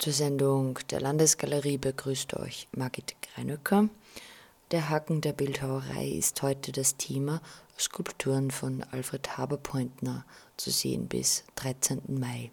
Zur Sendung der Landesgalerie begrüßt euch Margit Greinöcker. Der Haken der Bildhauerei ist heute das Thema Skulpturen von Alfred Haberpointner zu sehen bis 13. Mai.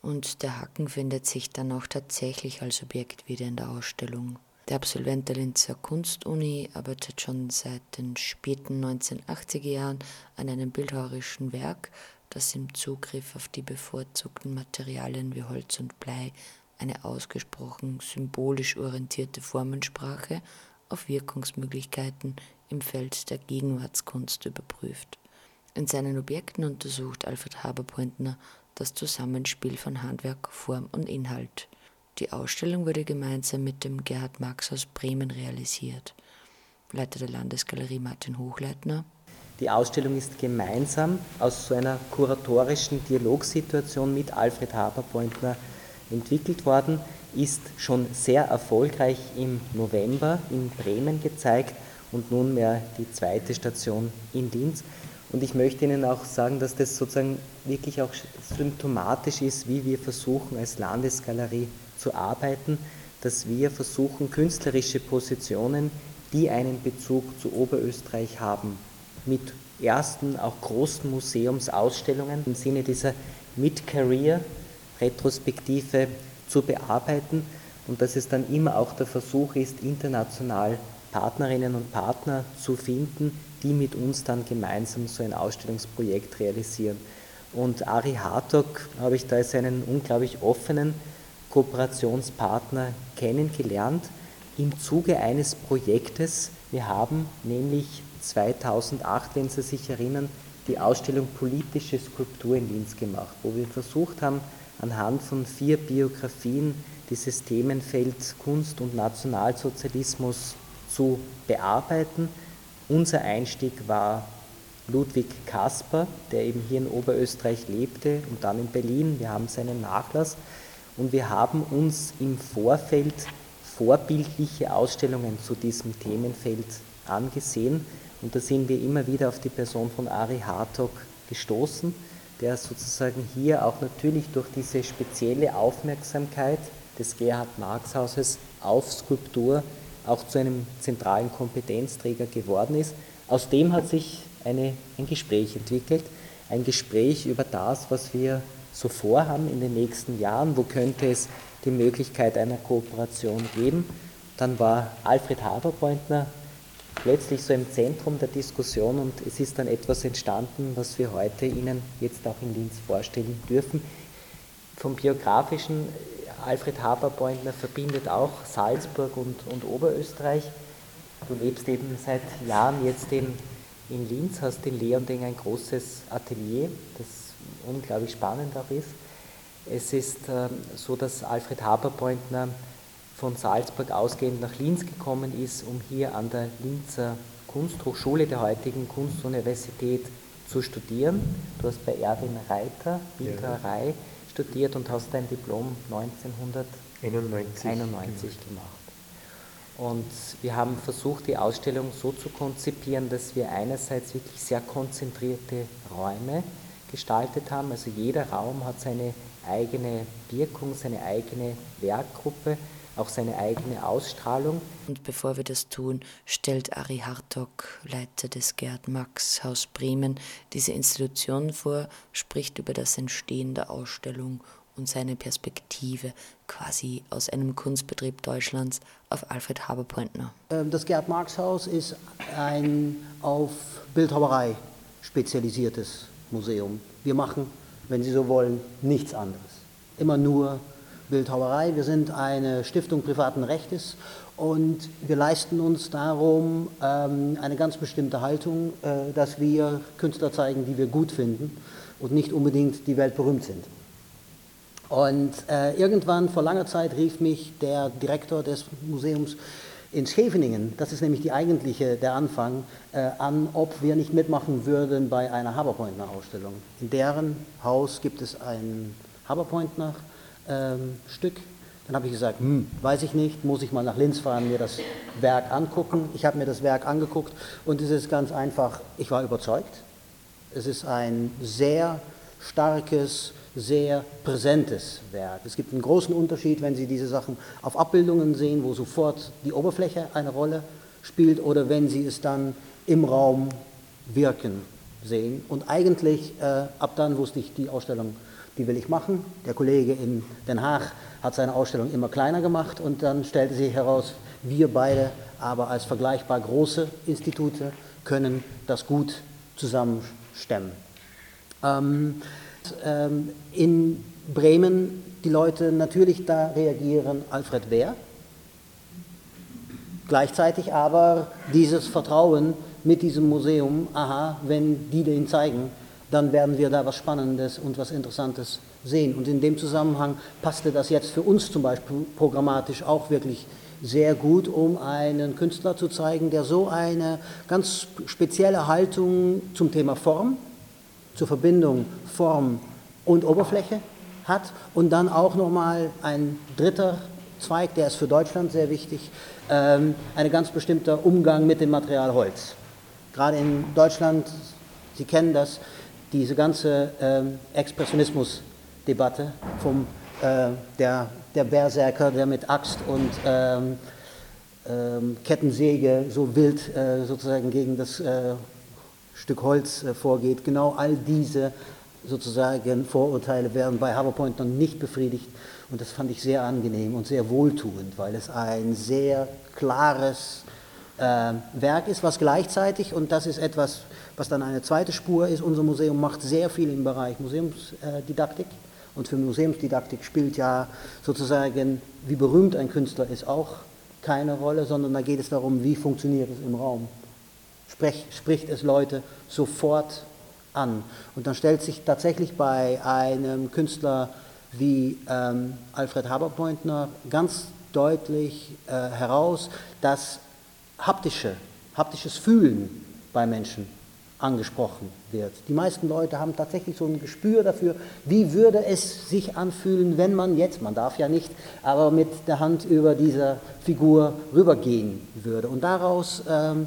Und der Haken findet sich dann auch tatsächlich als Objekt wieder in der Ausstellung. Der Absolvent der Linzer Kunstuni arbeitet schon seit den späten 1980er Jahren an einem bildhauerischen Werk, das im Zugriff auf die bevorzugten Materialien wie Holz und Blei eine ausgesprochen symbolisch orientierte Formensprache auf Wirkungsmöglichkeiten im Feld der Gegenwartskunst überprüft. In seinen Objekten untersucht Alfred Haberpointner das Zusammenspiel von Handwerk, Form und Inhalt. Die Ausstellung wurde gemeinsam mit dem Gerhard Marx aus Bremen realisiert. Leiter der Landesgalerie Martin Hochleitner. Die Ausstellung ist gemeinsam aus so einer kuratorischen Dialogsituation mit Alfred Haberpointner entwickelt worden, ist schon sehr erfolgreich im November in Bremen gezeigt und nunmehr die zweite Station in Linz. Und ich möchte Ihnen auch sagen, dass das sozusagen wirklich auch symptomatisch ist, wie wir versuchen als Landesgalerie zu arbeiten, dass wir versuchen, künstlerische Positionen, die einen Bezug zu Oberösterreich haben, mit ersten, auch großen Museumsausstellungen im Sinne dieser Mid-Career Retrospektive zu bearbeiten und dass es dann immer auch der Versuch ist, international Partnerinnen und Partner zu finden, die mit uns dann gemeinsam so ein Ausstellungsprojekt realisieren. Und Ari Hartog habe ich da als einen unglaublich offenen Kooperationspartner kennengelernt im Zuge eines Projektes. Wir haben nämlich 2008, wenn Sie sich erinnern, die Ausstellung Politische Skulptur in Linz gemacht, wo wir versucht haben, anhand von vier Biografien dieses Themenfeld Kunst und Nationalsozialismus zu bearbeiten. Unser Einstieg war Ludwig Kasper, der eben hier in Oberösterreich lebte und dann in Berlin. Wir haben seinen Nachlass und wir haben uns im Vorfeld vorbildliche Ausstellungen zu diesem Themenfeld angesehen und da sind wir immer wieder auf die Person von Ari Hartog gestoßen der sozusagen hier auch natürlich durch diese spezielle Aufmerksamkeit des Gerhard Marx Hauses auf Skulptur auch zu einem zentralen Kompetenzträger geworden ist. Aus dem hat sich eine, ein Gespräch entwickelt, ein Gespräch über das, was wir so vorhaben in den nächsten Jahren, wo könnte es die Möglichkeit einer Kooperation geben. Dann war Alfred Haberpointner plötzlich so im Zentrum der Diskussion und es ist dann etwas entstanden, was wir heute Ihnen jetzt auch in Linz vorstellen dürfen. Vom biografischen, Alfred Haberbeutner verbindet auch Salzburg und, und Oberösterreich. Du lebst eben seit Jahren jetzt in, in Linz, hast in Leonding ein großes Atelier, das unglaublich spannend auch ist. Es ist äh, so, dass Alfred Haberbeutner von Salzburg ausgehend nach Linz gekommen ist, um hier an der Linzer Kunsthochschule der heutigen Kunstuniversität zu studieren. Du hast bei Erwin Reiter Bildhauerei ja. studiert und hast dein Diplom 1991 gemacht. Und wir haben versucht, die Ausstellung so zu konzipieren, dass wir einerseits wirklich sehr konzentrierte Räume gestaltet haben. Also jeder Raum hat seine eigene Wirkung, seine eigene Werkgruppe auch seine eigene Ausstrahlung. Und bevor wir das tun, stellt Ari Hartog, Leiter des Gerd Max Haus Bremen, diese Institution vor, spricht über das Entstehen der Ausstellung und seine Perspektive quasi aus einem Kunstbetrieb Deutschlands auf Alfred Haberpointner. Ähm, das Gerd Marx Haus ist ein auf Bildhauerei spezialisiertes Museum. Wir machen, wenn Sie so wollen, nichts anderes. Immer nur Bildhauerei. Wir sind eine Stiftung privaten Rechtes und wir leisten uns darum ähm, eine ganz bestimmte Haltung, äh, dass wir Künstler zeigen, die wir gut finden und nicht unbedingt die weltberühmt sind. Und äh, irgendwann vor langer Zeit rief mich der Direktor des Museums in Scheveningen, das ist nämlich die eigentliche, der Anfang, äh, an, ob wir nicht mitmachen würden bei einer Haberpointner-Ausstellung. In deren Haus gibt es ein Haberpointner ähm, Stück. Dann habe ich gesagt, hm, weiß ich nicht, muss ich mal nach Linz fahren, mir das Werk angucken. Ich habe mir das Werk angeguckt und es ist ganz einfach, ich war überzeugt. Es ist ein sehr starkes, sehr präsentes Werk. Es gibt einen großen Unterschied, wenn Sie diese Sachen auf Abbildungen sehen, wo sofort die Oberfläche eine Rolle spielt, oder wenn Sie es dann im Raum wirken sehen. Und eigentlich, äh, ab dann wusste ich, die Ausstellung, die will ich machen. Der Kollege in Den Haag hat seine Ausstellung immer kleiner gemacht und dann stellte sich heraus, wir beide aber als vergleichbar große Institute können das gut zusammenstemmen. Ähm, ähm, in Bremen die Leute natürlich da reagieren, Alfred Wehr. Gleichzeitig aber dieses Vertrauen mit diesem Museum, aha, wenn die den zeigen, dann werden wir da was Spannendes und was Interessantes sehen. Und in dem Zusammenhang passte das jetzt für uns zum Beispiel programmatisch auch wirklich sehr gut, um einen Künstler zu zeigen, der so eine ganz spezielle Haltung zum Thema Form, zur Verbindung Form und Oberfläche hat und dann auch nochmal ein dritter Zweig, der ist für Deutschland sehr wichtig, ähm, ein ganz bestimmter Umgang mit dem Material Holz. Gerade in Deutschland, Sie kennen das, diese ganze ähm, Expressionismus-Debatte vom äh, der, der Berserker, der mit Axt und ähm, ähm, Kettensäge so wild äh, sozusagen gegen das äh, Stück Holz äh, vorgeht. Genau all diese sozusagen Vorurteile werden bei Haberpoint noch nicht befriedigt. Und das fand ich sehr angenehm und sehr wohltuend, weil es ein sehr klares äh, Werk ist, was gleichzeitig, und das ist etwas, was dann eine zweite Spur ist, unser Museum macht sehr viel im Bereich Museumsdidaktik. Und für Museumsdidaktik spielt ja sozusagen, wie berühmt ein Künstler ist, auch keine Rolle, sondern da geht es darum, wie funktioniert es im Raum. Sprech, spricht es Leute sofort an. Und dann stellt sich tatsächlich bei einem Künstler wie ähm, Alfred Haberpointner ganz deutlich äh, heraus, dass haptische, haptisches Fühlen bei Menschen angesprochen wird. Die meisten Leute haben tatsächlich so ein Gespür dafür, wie würde es sich anfühlen, wenn man jetzt, man darf ja nicht, aber mit der Hand über diese Figur rübergehen würde. Und daraus ähm,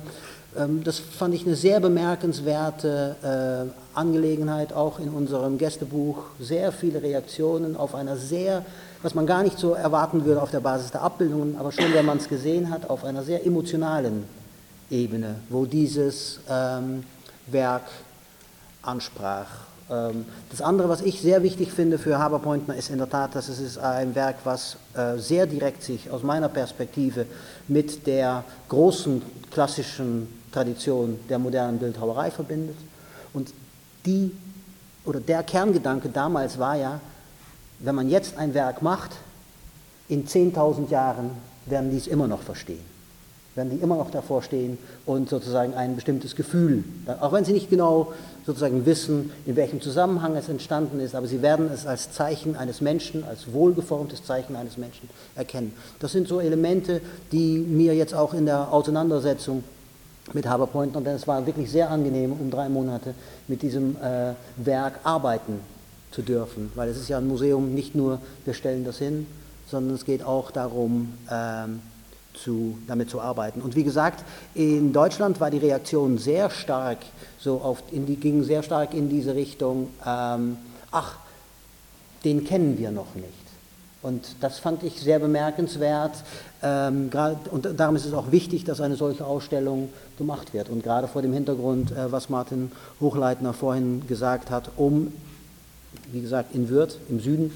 das fand ich eine sehr bemerkenswerte äh, Angelegenheit, auch in unserem Gästebuch. Sehr viele Reaktionen auf einer sehr, was man gar nicht so erwarten würde auf der Basis der Abbildungen, aber schon, wenn man es gesehen hat, auf einer sehr emotionalen Ebene, wo dieses ähm, Werk ansprach. Ähm, das andere, was ich sehr wichtig finde für Haberpointner, ist in der Tat, dass es ist ein Werk, was äh, sehr direkt sich aus meiner Perspektive mit der großen klassischen Tradition der modernen Bildhauerei verbindet. Und die oder der Kerngedanke damals war ja, wenn man jetzt ein Werk macht, in 10.000 Jahren werden die es immer noch verstehen. Werden die immer noch davor stehen und sozusagen ein bestimmtes Gefühl, auch wenn sie nicht genau sozusagen wissen, in welchem Zusammenhang es entstanden ist, aber sie werden es als Zeichen eines Menschen, als wohlgeformtes Zeichen eines Menschen erkennen. Das sind so Elemente, die mir jetzt auch in der Auseinandersetzung mit Haberpoint und es war wirklich sehr angenehm, um drei Monate mit diesem äh, Werk arbeiten zu dürfen, weil es ist ja ein Museum, nicht nur wir stellen das hin, sondern es geht auch darum, ähm, zu, damit zu arbeiten. Und wie gesagt, in Deutschland war die Reaktion sehr stark, so auf, die, ging sehr stark in diese Richtung, ähm, ach, den kennen wir noch nicht. Und das fand ich sehr bemerkenswert. Ähm, und darum ist es auch wichtig, dass eine solche Ausstellung gemacht wird. Und gerade vor dem Hintergrund, äh, was Martin Hochleitner vorhin gesagt hat, um, wie gesagt, in Würth, im Süden,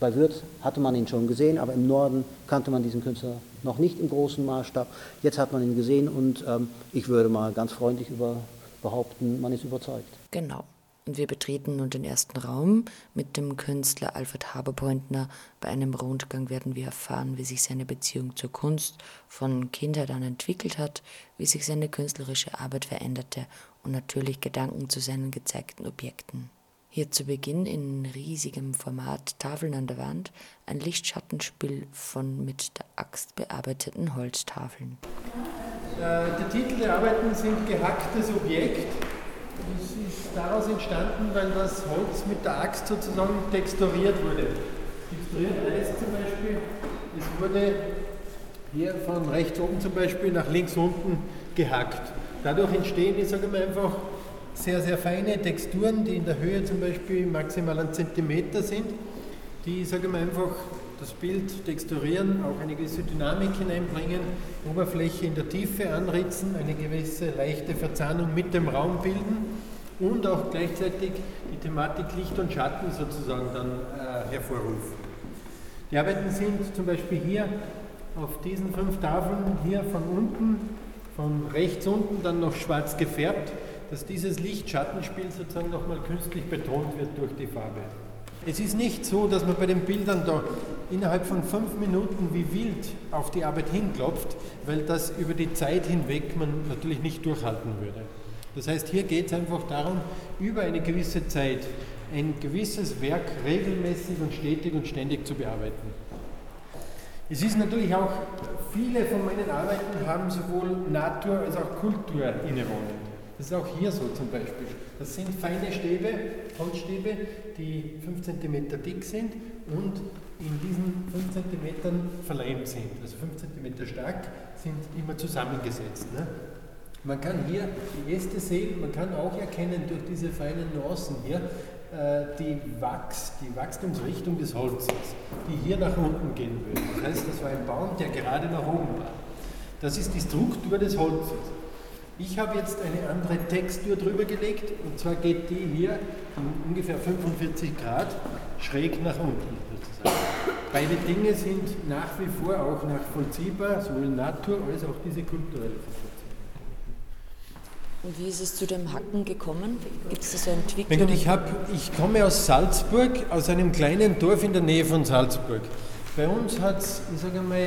bei Würth hatte man ihn schon gesehen, aber im Norden kannte man diesen Künstler noch nicht im großen Maßstab. Jetzt hat man ihn gesehen und ähm, ich würde mal ganz freundlich über, behaupten, man ist überzeugt. Genau. Und wir betreten nun den ersten Raum mit dem Künstler Alfred Haberpointner. Bei einem Rundgang werden wir erfahren, wie sich seine Beziehung zur Kunst von Kindheit an entwickelt hat, wie sich seine künstlerische Arbeit veränderte und natürlich Gedanken zu seinen gezeigten Objekten. Hier zu Beginn in riesigem Format Tafeln an der Wand, ein Lichtschattenspiel von mit der Axt bearbeiteten Holztafeln. Äh, der Titel der Arbeiten sind Gehacktes Objekt das daraus entstanden, weil das Holz mit der Axt sozusagen texturiert wurde. Texturiert heißt zum Beispiel, es wurde hier von rechts oben zum Beispiel nach links unten gehackt. Dadurch entstehen, ich sage mal einfach, sehr, sehr feine Texturen, die in der Höhe zum Beispiel maximal einen Zentimeter sind, die, sage ich mal, einfach das Bild texturieren, auch eine gewisse Dynamik hineinbringen, Oberfläche in der Tiefe anritzen, eine gewisse leichte Verzahnung mit dem Raum bilden und auch gleichzeitig die Thematik Licht und Schatten sozusagen dann äh, hervorrufen. Die Arbeiten sind zum Beispiel hier auf diesen fünf Tafeln hier von unten, von rechts unten dann noch schwarz gefärbt, dass dieses Licht-Schattenspiel sozusagen nochmal künstlich betont wird durch die Farbe. Es ist nicht so, dass man bei den Bildern da innerhalb von fünf Minuten wie wild auf die Arbeit hinklopft, weil das über die Zeit hinweg man natürlich nicht durchhalten würde. Das heißt, hier geht es einfach darum, über eine gewisse Zeit ein gewisses Werk regelmäßig und stetig und ständig zu bearbeiten. Es ist natürlich auch, viele von meinen Arbeiten haben sowohl Natur als auch Kultur innewohnend. Das ist auch hier so zum Beispiel. Das sind feine Stäbe, Holzstäbe, die 5 cm dick sind und in diesen 5 cm verleimt sind. Also 5 cm stark sind immer zusammengesetzt. Ne? Man kann hier die Äste sehen, man kann auch erkennen durch diese feinen Nuancen hier äh, die, Wachs, die Wachstumsrichtung des Holzes, die hier nach unten gehen würde. Das heißt, das war ein Baum, der gerade nach oben war. Das ist die Struktur des Holzes. Ich habe jetzt eine andere Textur drüber gelegt und zwar geht die hier in ungefähr 45 Grad schräg nach unten sozusagen. Beide Dinge sind nach wie vor auch nachvollziehbar, sowohl Natur als auch diese kulturelle Verfassung. Und wie ist es zu dem Hacken gekommen? Gibt es da so eine Entwicklung? Ich, hab, ich komme aus Salzburg, aus einem kleinen Dorf in der Nähe von Salzburg. Bei uns hat es, ich sage mal,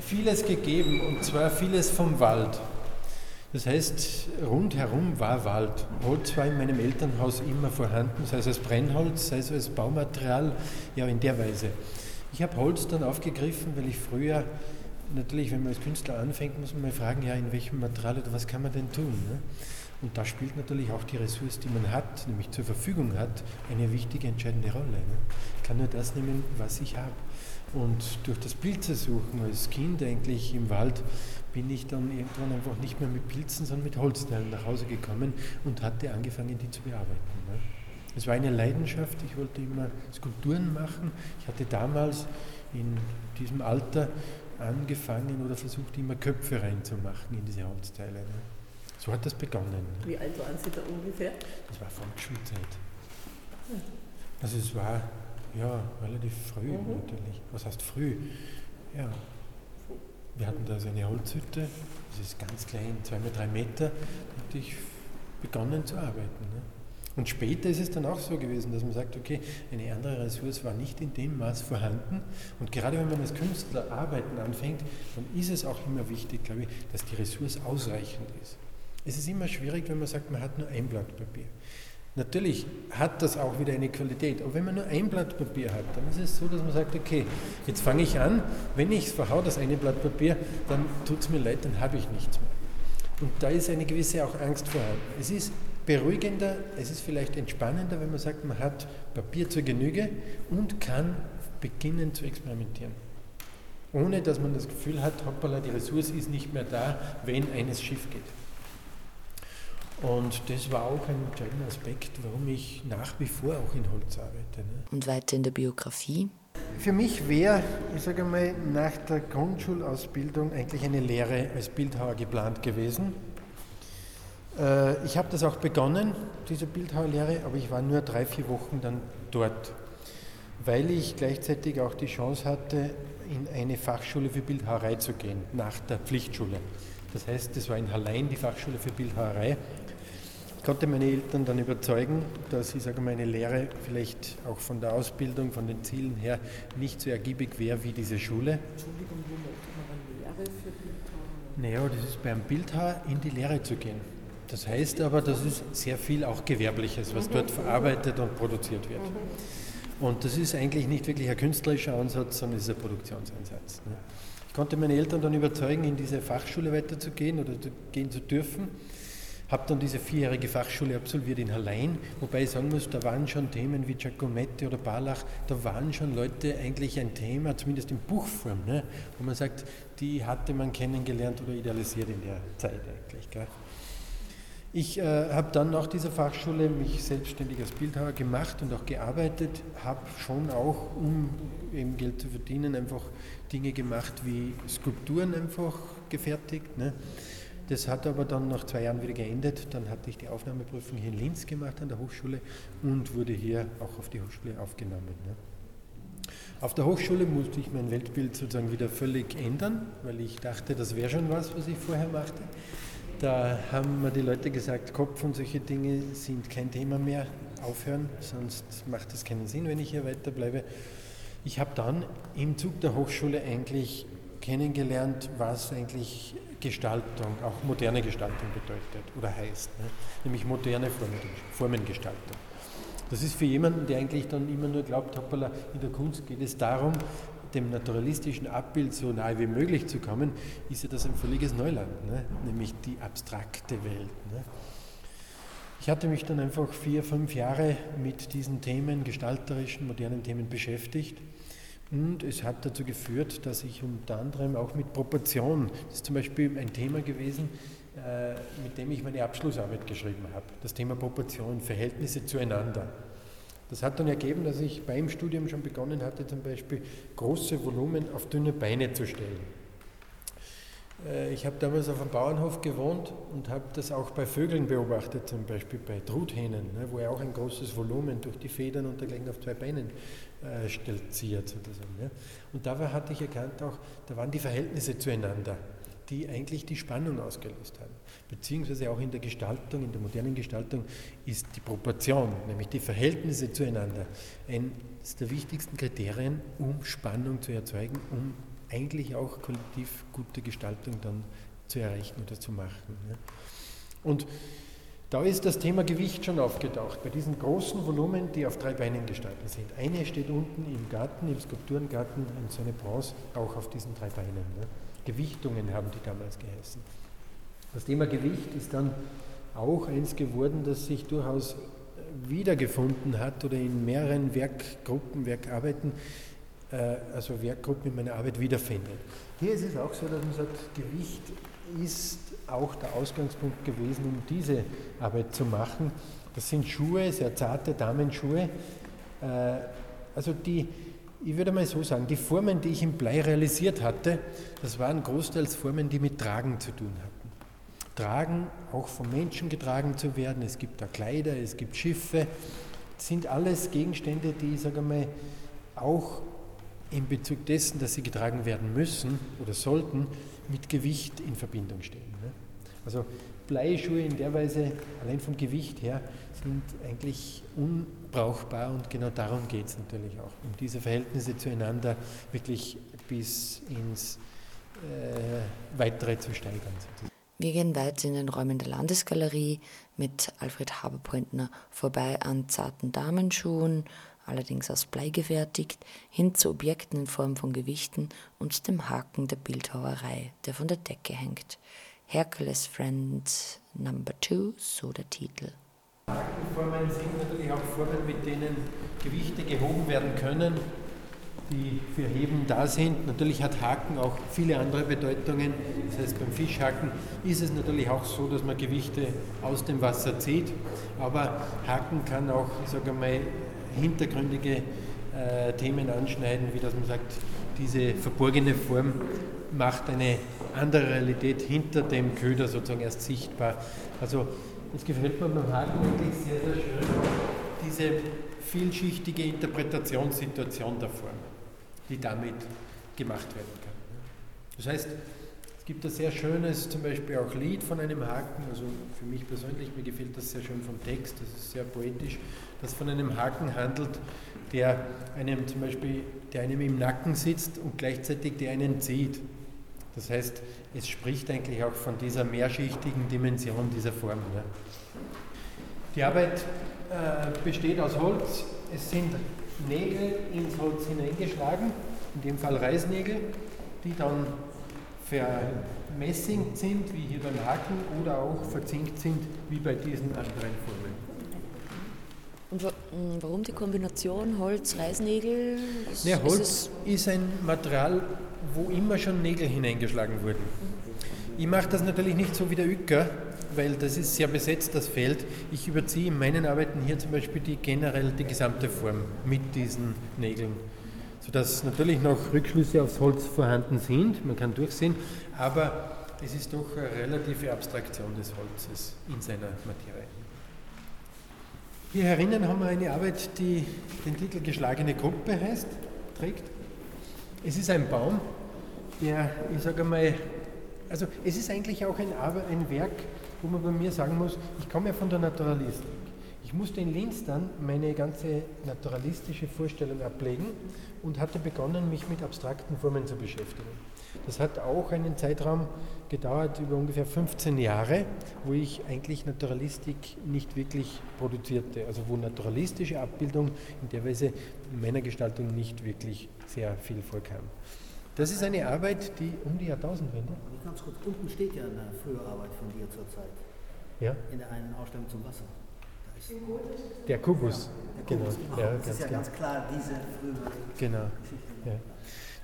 vieles gegeben und zwar vieles vom Wald. Das heißt, rundherum war Wald. Holz war in meinem Elternhaus immer vorhanden, sei es als Brennholz, sei es als Baumaterial, ja in der Weise. Ich habe Holz dann aufgegriffen, weil ich früher natürlich, wenn man als Künstler anfängt, muss man mal fragen, ja, in welchem Material oder was kann man denn tun? Ne? Und da spielt natürlich auch die Ressource, die man hat, nämlich zur Verfügung hat, eine wichtige, entscheidende Rolle. Ne? Ich kann nur das nehmen, was ich habe. Und durch das Pilze-Suchen als Kind eigentlich im Wald bin ich dann irgendwann einfach nicht mehr mit Pilzen, sondern mit Holzteilen nach Hause gekommen und hatte angefangen, die zu bearbeiten. Ne? Es war eine Leidenschaft, ich wollte immer Skulpturen machen. Ich hatte damals in diesem Alter angefangen oder versucht, immer Köpfe reinzumachen in diese Holzteile. Ne? So hat das begonnen. Wie alt waren Sie da ungefähr? Das war Volksschulzeit. Also es war ja relativ früh mhm. natürlich. Was heißt früh? Ja. Wir hatten da so eine Holzhütte, das ist ganz klein, zwei mal drei Meter, da hatte ich begonnen zu arbeiten. Ne? Und später ist es dann auch so gewesen, dass man sagt, okay, eine andere Ressource war nicht in dem Maß vorhanden. Und gerade wenn man als Künstler arbeiten anfängt, dann ist es auch immer wichtig, glaube ich, dass die Ressource ausreichend ist. Es ist immer schwierig, wenn man sagt, man hat nur ein Blatt Papier. Natürlich hat das auch wieder eine Qualität, aber wenn man nur ein Blatt Papier hat, dann ist es so, dass man sagt, okay, jetzt fange ich an, wenn ich es verhaue, das eine Blatt Papier, dann tut es mir leid, dann habe ich nichts mehr. Und da ist eine gewisse auch Angst vorhanden. Es ist beruhigender, es ist vielleicht entspannender, wenn man sagt, man hat Papier zur Genüge und kann beginnen zu experimentieren. Ohne dass man das Gefühl hat, hoppala, die Ressource ist nicht mehr da, wenn eines schief geht. Und das war auch ein entscheidender Aspekt, warum ich nach wie vor auch in Holz arbeite. Ne? Und weiter in der Biografie? Für mich wäre, ich sage mal, nach der Grundschulausbildung eigentlich eine Lehre als Bildhauer geplant gewesen. Äh, ich habe das auch begonnen, diese Bildhauerlehre, aber ich war nur drei, vier Wochen dann dort, weil ich gleichzeitig auch die Chance hatte, in eine Fachschule für Bildhauerei zu gehen, nach der Pflichtschule. Das heißt, das war in Hallein die Fachschule für Bildhauerei. Ich konnte meine Eltern dann überzeugen, dass ich sage, meine Lehre vielleicht auch von der Ausbildung, von den Zielen her nicht so ergiebig wäre wie diese Schule. Entschuldigung, wo möchte man eine Lehre für Bildhauer? Naja, das ist beim Bildhauer in die Lehre zu gehen. Das heißt aber, das ist sehr viel auch Gewerbliches, was dort verarbeitet und produziert wird. Und das ist eigentlich nicht wirklich ein künstlerischer Ansatz, sondern es ist ein Produktionsansatz. Ne? Ich konnte meine Eltern dann überzeugen, in diese Fachschule weiterzugehen oder gehen zu dürfen. Habe dann diese vierjährige Fachschule absolviert in Hallein, wobei ich sagen muss, da waren schon Themen wie Giacometti oder Barlach, da waren schon Leute eigentlich ein Thema, zumindest in Buchform, ne? wo man sagt, die hatte man kennengelernt oder idealisiert in der Zeit eigentlich. Gell? Ich äh, habe dann nach dieser Fachschule mich selbstständig als Bildhauer gemacht und auch gearbeitet, habe schon auch, um eben Geld zu verdienen, einfach Dinge gemacht wie Skulpturen einfach gefertigt. Ne? Das hat aber dann nach zwei Jahren wieder geendet. Dann hatte ich die Aufnahmeprüfung hier in Linz gemacht an der Hochschule und wurde hier auch auf die Hochschule aufgenommen. Ne? Auf der Hochschule musste ich mein Weltbild sozusagen wieder völlig ändern, weil ich dachte, das wäre schon was, was ich vorher machte. Da haben mir die Leute gesagt, Kopf und solche Dinge sind kein Thema mehr, aufhören, sonst macht es keinen Sinn, wenn ich hier weiterbleibe. Ich habe dann im Zug der Hochschule eigentlich kennengelernt, was eigentlich Gestaltung, auch moderne Gestaltung bedeutet oder heißt, ne? nämlich moderne Formengestaltung. Das ist für jemanden, der eigentlich dann immer nur glaubt, hoppala, in der Kunst geht es darum, dem naturalistischen Abbild so nahe wie möglich zu kommen, ist ja das ein völliges Neuland, ne? nämlich die abstrakte Welt. Ne? Ich hatte mich dann einfach vier, fünf Jahre mit diesen Themen, gestalterischen, modernen Themen beschäftigt. Und es hat dazu geführt, dass ich unter anderem auch mit Proportion, das ist zum Beispiel ein Thema gewesen, äh, mit dem ich meine Abschlussarbeit geschrieben habe, das Thema Proportion, Verhältnisse zueinander. Das hat dann ergeben, dass ich beim Studium schon begonnen hatte, zum Beispiel große Volumen auf dünne Beine zu stellen. Äh, ich habe damals auf einem Bauernhof gewohnt und habe das auch bei Vögeln beobachtet, zum Beispiel bei Truthähnen, ne, wo er auch ein großes Volumen durch die Federn und dergleichen auf zwei Beinen äh. Sozusagen, Und dabei hatte ich erkannt auch, da waren die Verhältnisse zueinander die eigentlich die Spannung ausgelöst haben. Beziehungsweise auch in der Gestaltung, in der modernen Gestaltung ist die Proportion, nämlich die Verhältnisse zueinander, eines der wichtigsten Kriterien, um Spannung zu erzeugen, um eigentlich auch kollektiv gute Gestaltung dann zu erreichen oder zu machen. Und da ist das Thema Gewicht schon aufgetaucht, bei diesen großen Volumen, die auf drei Beinen gestaltet sind. Eine steht unten im Garten, im Skulpturengarten, so eine Bronze, auch auf diesen drei Beinen. Gewichtungen haben die damals geheißen. Das Thema Gewicht ist dann auch eins geworden, das sich durchaus wiedergefunden hat oder in mehreren Werkgruppen, Werkarbeiten, äh, also Werkgruppen in meiner Arbeit wiederfindet. Hier ist es auch so, dass man sagt, Gewicht ist auch der Ausgangspunkt gewesen, um diese Arbeit zu machen. Das sind Schuhe, sehr zarte Damenschuhe, äh, also die ich würde mal so sagen, die Formen, die ich im Blei realisiert hatte, das waren großteils Formen, die mit Tragen zu tun hatten. Tragen, auch vom Menschen getragen zu werden, es gibt da Kleider, es gibt Schiffe, sind alles Gegenstände, die, sage mal, auch in Bezug dessen, dass sie getragen werden müssen oder sollten, mit Gewicht in Verbindung stehen. Ne? Also Bleischuhe in der Weise, allein vom Gewicht her, sind eigentlich unbrauchbar und genau darum geht es natürlich auch, um diese Verhältnisse zueinander wirklich bis ins äh, Weitere zu steigern. Wir gehen weiter in den Räumen der Landesgalerie mit Alfred Haberpointner vorbei an zarten Damenschuhen, allerdings aus Blei gefertigt, hin zu Objekten in Form von Gewichten und dem Haken der Bildhauerei, der von der Decke hängt. Hercules Friend Number Two, so der Titel. Hakenformen sind natürlich auch Formen, mit denen Gewichte gehoben werden können, die für Heben da sind. Natürlich hat Haken auch viele andere Bedeutungen. Das heißt, beim Fischhaken ist es natürlich auch so, dass man Gewichte aus dem Wasser zieht. Aber Haken kann auch, ich sage mal, hintergründige äh, Themen anschneiden, wie dass man sagt, diese verborgene Form macht eine andere Realität hinter dem Köder sozusagen erst sichtbar. Also das gefällt mir beim Haken wirklich sehr, sehr schön, diese vielschichtige Interpretationssituation der Form, die damit gemacht werden kann. Das heißt, es gibt ein sehr schönes, zum Beispiel auch Lied von einem Haken, also für mich persönlich, mir gefällt das sehr schön vom Text, das ist sehr poetisch, das von einem Haken handelt, der einem zum Beispiel, der einem im Nacken sitzt und gleichzeitig der einen zieht. Das heißt, es spricht eigentlich auch von dieser mehrschichtigen Dimension dieser Form. Ne? Die Arbeit äh, besteht aus Holz. Es sind Nägel ins Holz hineingeschlagen, in dem Fall Reisnägel, die dann vermessingt sind, wie hier beim Haken, oder auch verzinkt sind, wie bei diesen anderen Formen. Und warum die Kombination Holz-Reisnägel? Ja, Holz ist, ist ein Material, wo immer schon Nägel hineingeschlagen wurden. Ich mache das natürlich nicht so wie der Ücker, weil das ist sehr besetzt, das Feld. Ich überziehe in meinen Arbeiten hier zum Beispiel die generell die gesamte Form mit diesen Nägeln. Sodass natürlich noch Rückschlüsse aufs Holz vorhanden sind, man kann durchsehen, aber es ist doch eine relative Abstraktion des Holzes in seiner Materie. Hier herinnen haben wir eine Arbeit, die den Titel Geschlagene Gruppe heißt, trägt. Es ist ein Baum, der, ich sage einmal, also es ist eigentlich auch ein, ein Werk, wo man bei mir sagen muss, ich komme ja von der Naturalistik. Ich musste in Linz dann meine ganze naturalistische Vorstellung ablegen und hatte begonnen, mich mit abstrakten Formen zu beschäftigen. Das hat auch einen Zeitraum gedauert, über ungefähr 15 Jahre, wo ich eigentlich Naturalistik nicht wirklich produzierte. Also wo naturalistische Abbildung in der Weise in meiner Gestaltung nicht wirklich sehr viel vorkam. Das ist eine Arbeit, die um die Jahrtausendwende. Ganz kurz, unten steht ja eine frühe Arbeit von dir zurzeit. Ja? In der einen Ausstellung zum Wasser. Der Kubus. Der Kubus. Genau. Ja, das ist ja genau. ganz klar diese frühe Genau. Ja.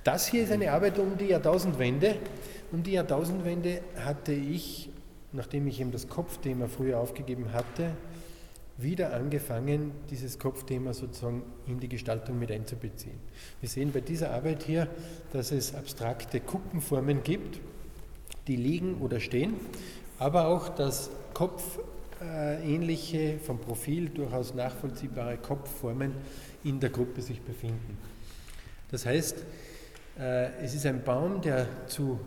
Das hier ist eine Arbeit um die Jahrtausendwende. Um die Jahrtausendwende hatte ich, nachdem ich eben das Kopfthema früher aufgegeben hatte, wieder angefangen, dieses Kopfthema sozusagen in die Gestaltung mit einzubeziehen. Wir sehen bei dieser Arbeit hier, dass es abstrakte Kuppenformen gibt, die liegen oder stehen, aber auch, dass kopfähnliche, vom Profil durchaus nachvollziehbare Kopfformen in der Gruppe sich befinden. Das heißt, äh, es ist ein Baum, der zu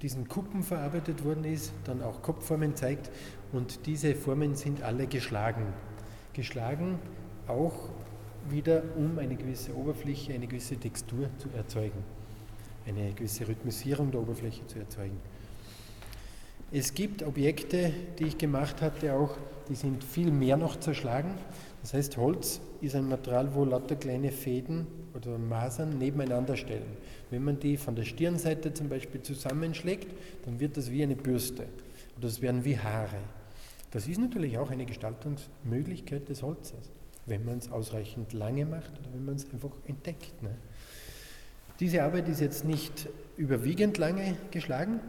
diesen Kuppen verarbeitet worden ist, dann auch Kopfformen zeigt und diese Formen sind alle geschlagen. Geschlagen auch wieder, um eine gewisse Oberfläche, eine gewisse Textur zu erzeugen, eine gewisse Rhythmisierung der Oberfläche zu erzeugen. Es gibt Objekte, die ich gemacht hatte, auch, die sind viel mehr noch zerschlagen. Das heißt, Holz ist ein Material, wo lauter kleine Fäden oder Masern nebeneinander stellen. Wenn man die von der Stirnseite zum Beispiel zusammenschlägt, dann wird das wie eine Bürste oder das werden wie Haare. Das ist natürlich auch eine Gestaltungsmöglichkeit des Holzes, wenn man es ausreichend lange macht oder wenn man es einfach entdeckt. Ne? Diese Arbeit ist jetzt nicht überwiegend lange geschlagen,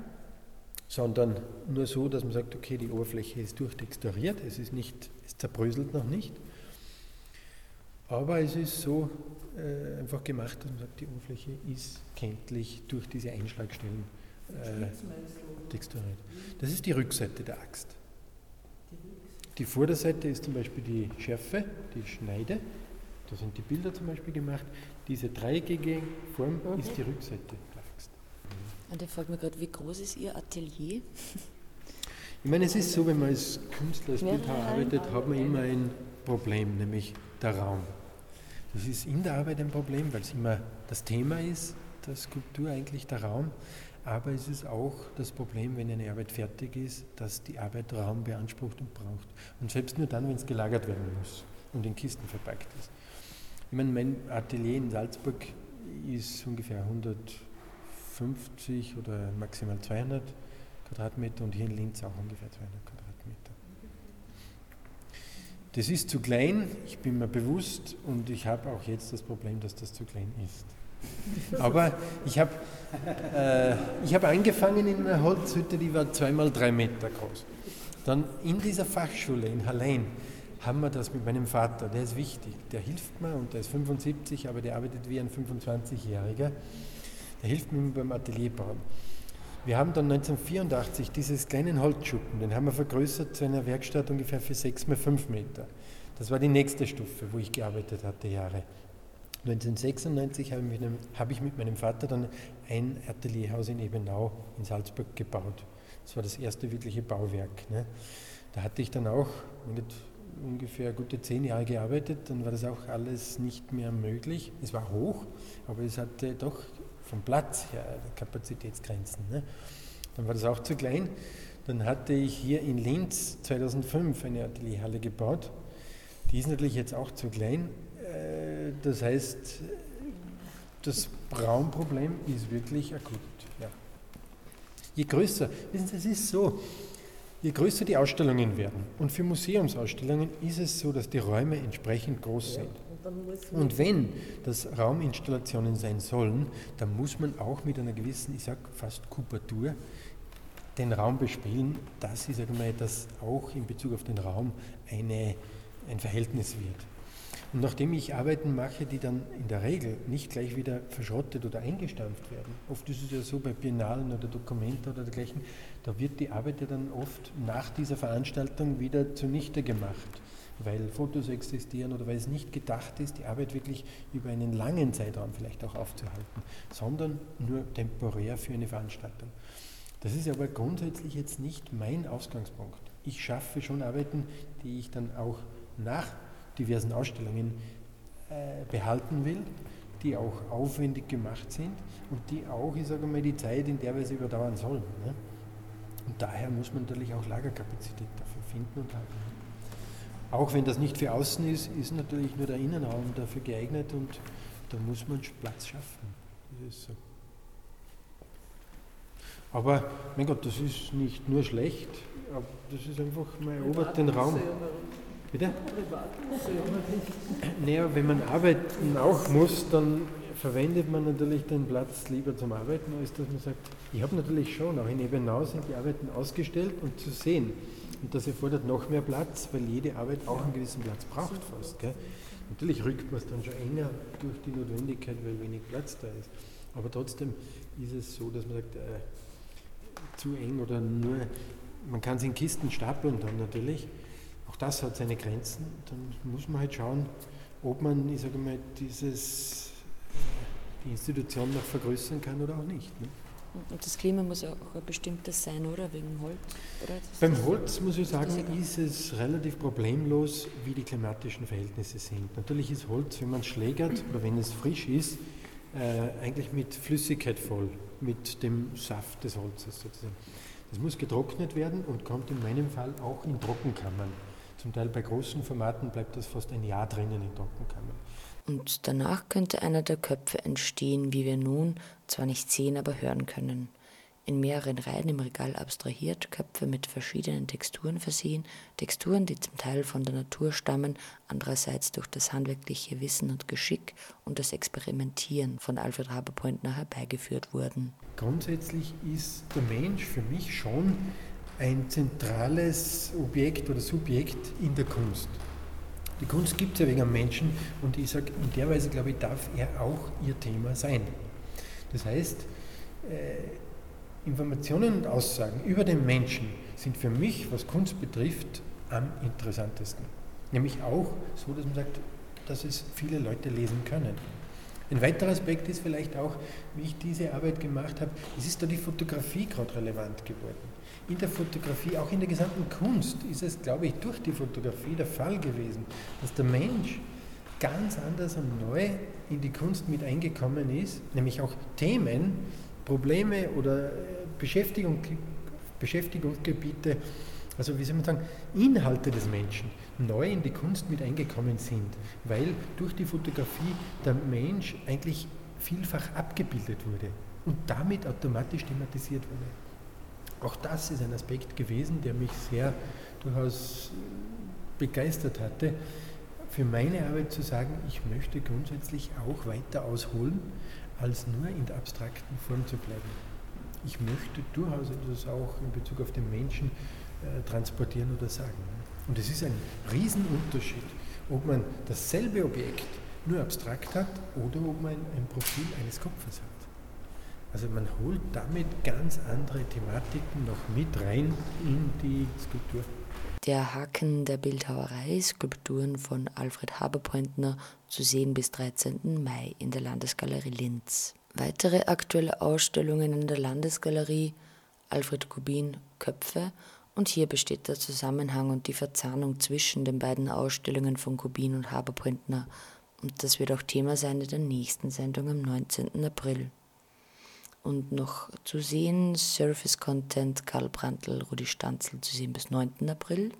sondern nur so, dass man sagt, okay, die Oberfläche ist durchtexturiert, es ist nicht, es zerbröselt noch nicht. Aber es ist so äh, einfach gemacht, dass man sagt, die Oberfläche ist kenntlich durch diese Einschlagstellen äh, texturiert. Das ist die Rückseite der Axt. Die Vorderseite ist zum Beispiel die Schärfe, die Schneide. Da sind die Bilder zum Beispiel gemacht. Diese dreieckige Form ist die Rückseite. Und ich frage mich gerade, wie groß ist Ihr Atelier? Ich meine, es ist so, wenn man als Künstler, als Bildhauer arbeitet, hat man immer ein Problem, nämlich der Raum. Das ist in der Arbeit ein Problem, weil es immer das Thema ist, der Skulptur eigentlich der Raum. Aber es ist auch das Problem, wenn eine Arbeit fertig ist, dass die Arbeit Raum beansprucht und braucht. Und selbst nur dann, wenn es gelagert werden muss und in Kisten verpackt ist. Ich meine, mein Atelier in Salzburg ist ungefähr 150 oder maximal 200 Quadratmeter und hier in Linz auch ungefähr 200 Quadratmeter. Das ist zu klein, ich bin mir bewusst und ich habe auch jetzt das Problem, dass das zu klein ist. Aber ich habe äh, hab angefangen in einer Holzhütte, die war zweimal drei Meter groß. Dann in dieser Fachschule in Hallein haben wir das mit meinem Vater, der ist wichtig, der hilft mir und der ist 75, aber der arbeitet wie ein 25-Jähriger. Der hilft mir beim Atelierbauen. Wir haben dann 1984 dieses kleinen Holzschuppen, den haben wir vergrößert zu einer Werkstatt ungefähr für 6 mal 5 Meter. Das war die nächste Stufe, wo ich gearbeitet hatte, Jahre. 1996 habe ich, mit meinem Vater dann ein Atelierhaus in Ebenau in Salzburg gebaut. Das war das erste wirkliche Bauwerk. Ne? Da hatte ich dann auch ungefähr gute zehn Jahre gearbeitet, dann war das auch alles nicht mehr möglich. Es war hoch, aber es hatte doch vom Platz her Kapazitätsgrenzen. Ne? Dann war das auch zu klein. Dann hatte ich hier in Linz 2005 eine Atelierhalle gebaut. Die ist natürlich jetzt auch zu klein, äh, das heißt, das Raumproblem ist wirklich akut. Ja. Je größer, wissen Sie, es ist so, je größer die Ausstellungen werden, und für Museumsausstellungen ist es so, dass die Räume entsprechend groß sind. Und wenn das Rauminstallationen sein sollen, dann muss man auch mit einer gewissen, ich sage fast Kubatur, den Raum bespielen, dass ich sage mal, dass auch in Bezug auf den Raum eine, ein Verhältnis wird. Und nachdem ich Arbeiten mache, die dann in der Regel nicht gleich wieder verschrottet oder eingestampft werden, oft ist es ja so bei Biennalen oder Dokumenten oder dergleichen, da wird die Arbeit ja dann oft nach dieser Veranstaltung wieder zunichte gemacht, weil Fotos existieren oder weil es nicht gedacht ist, die Arbeit wirklich über einen langen Zeitraum vielleicht auch aufzuhalten, sondern nur temporär für eine Veranstaltung. Das ist aber grundsätzlich jetzt nicht mein Ausgangspunkt. Ich schaffe schon Arbeiten, die ich dann auch nach diversen Ausstellungen äh, behalten will, die auch aufwendig gemacht sind und die auch, ich sage mal, die Zeit in der Weise überdauern sollen. Ne? Und daher muss man natürlich auch Lagerkapazität dafür finden und halten. Auch wenn das nicht für außen ist, ist natürlich nur der Innenraum dafür geeignet und da muss man Platz schaffen. Das ist so. Aber, mein Gott, das ist nicht nur schlecht, das ist einfach, man erobert den Raum. Bitte? Naja, wenn man arbeiten auch muss, dann verwendet man natürlich den Platz lieber zum Arbeiten, als dass man sagt, ich habe natürlich schon, auch in Ebenau sind die Arbeiten ausgestellt und zu sehen. Und das erfordert noch mehr Platz, weil jede Arbeit auch einen gewissen Platz braucht fast. Gell? Natürlich rückt man es dann schon enger durch die Notwendigkeit, weil wenig Platz da ist. Aber trotzdem ist es so, dass man sagt, äh, zu eng oder nur, man kann es in Kisten stapeln dann natürlich. Auch das hat seine Grenzen. Dann muss man halt schauen, ob man, ich sage mal, dieses, die Institution noch vergrößern kann oder auch nicht. Ne? Und das Klima muss auch ein bestimmtes sein, oder? Wegen Holz? Oder Beim Holz muss ich sagen, ist es relativ problemlos, wie die klimatischen Verhältnisse sind. Natürlich ist Holz, wenn man schlägert oder wenn es frisch ist, äh, eigentlich mit Flüssigkeit voll, mit dem Saft des Holzes sozusagen. Das muss getrocknet werden und kommt in meinem Fall auch in Trockenkammern. Zum Teil bei großen Formaten bleibt das fast ein Jahr drinnen in Trockenkammern. Und danach könnte einer der Köpfe entstehen, wie wir nun zwar nicht sehen, aber hören können in mehreren Reihen im Regal abstrahiert, Köpfe mit verschiedenen Texturen versehen, Texturen, die zum Teil von der Natur stammen, andererseits durch das handwerkliche Wissen und Geschick und das Experimentieren von Alfred Haber-Pointner herbeigeführt wurden. Grundsätzlich ist der Mensch für mich schon ein zentrales Objekt oder Subjekt in der Kunst. Die Kunst gibt es ja wegen einem Menschen und ich sage, in der Weise, glaube ich, darf er auch ihr Thema sein. Das heißt, äh, Informationen und Aussagen über den Menschen sind für mich, was Kunst betrifft, am interessantesten. Nämlich auch so, dass man sagt, dass es viele Leute lesen können. Ein weiterer Aspekt ist vielleicht auch, wie ich diese Arbeit gemacht habe, es ist da die Fotografie gerade relevant geworden. In der Fotografie, auch in der gesamten Kunst, ist es, glaube ich, durch die Fotografie der Fall gewesen, dass der Mensch ganz anders und neu in die Kunst mit eingekommen ist, nämlich auch Themen, Probleme oder Beschäftigung, Beschäftigungsgebiete, also wie soll man sagen, Inhalte des Menschen neu in die Kunst mit eingekommen sind, weil durch die Fotografie der Mensch eigentlich vielfach abgebildet wurde und damit automatisch thematisiert wurde. Auch das ist ein Aspekt gewesen, der mich sehr durchaus begeistert hatte, für meine Arbeit zu sagen, ich möchte grundsätzlich auch weiter ausholen, als nur in der abstrakten Form zu bleiben ich möchte durchaus etwas auch in Bezug auf den Menschen äh, transportieren oder sagen. Und es ist ein Riesenunterschied, ob man dasselbe Objekt nur abstrakt hat oder ob man ein Profil eines Kopfes hat. Also man holt damit ganz andere Thematiken noch mit rein in die Skulptur. Der Haken der Bildhauerei, Skulpturen von Alfred Haberpointner, zu sehen bis 13. Mai in der Landesgalerie Linz. Weitere aktuelle Ausstellungen in der Landesgalerie Alfred Kubin Köpfe und hier besteht der Zusammenhang und die Verzahnung zwischen den beiden Ausstellungen von Kubin und Haberpointner und das wird auch Thema sein in der nächsten Sendung am 19. April. Und noch zu sehen Surface Content Karl Brandl, Rudi Stanzel zu sehen bis 9. April.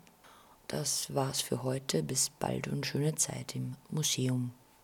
Das war's für heute. Bis bald und schöne Zeit im Museum.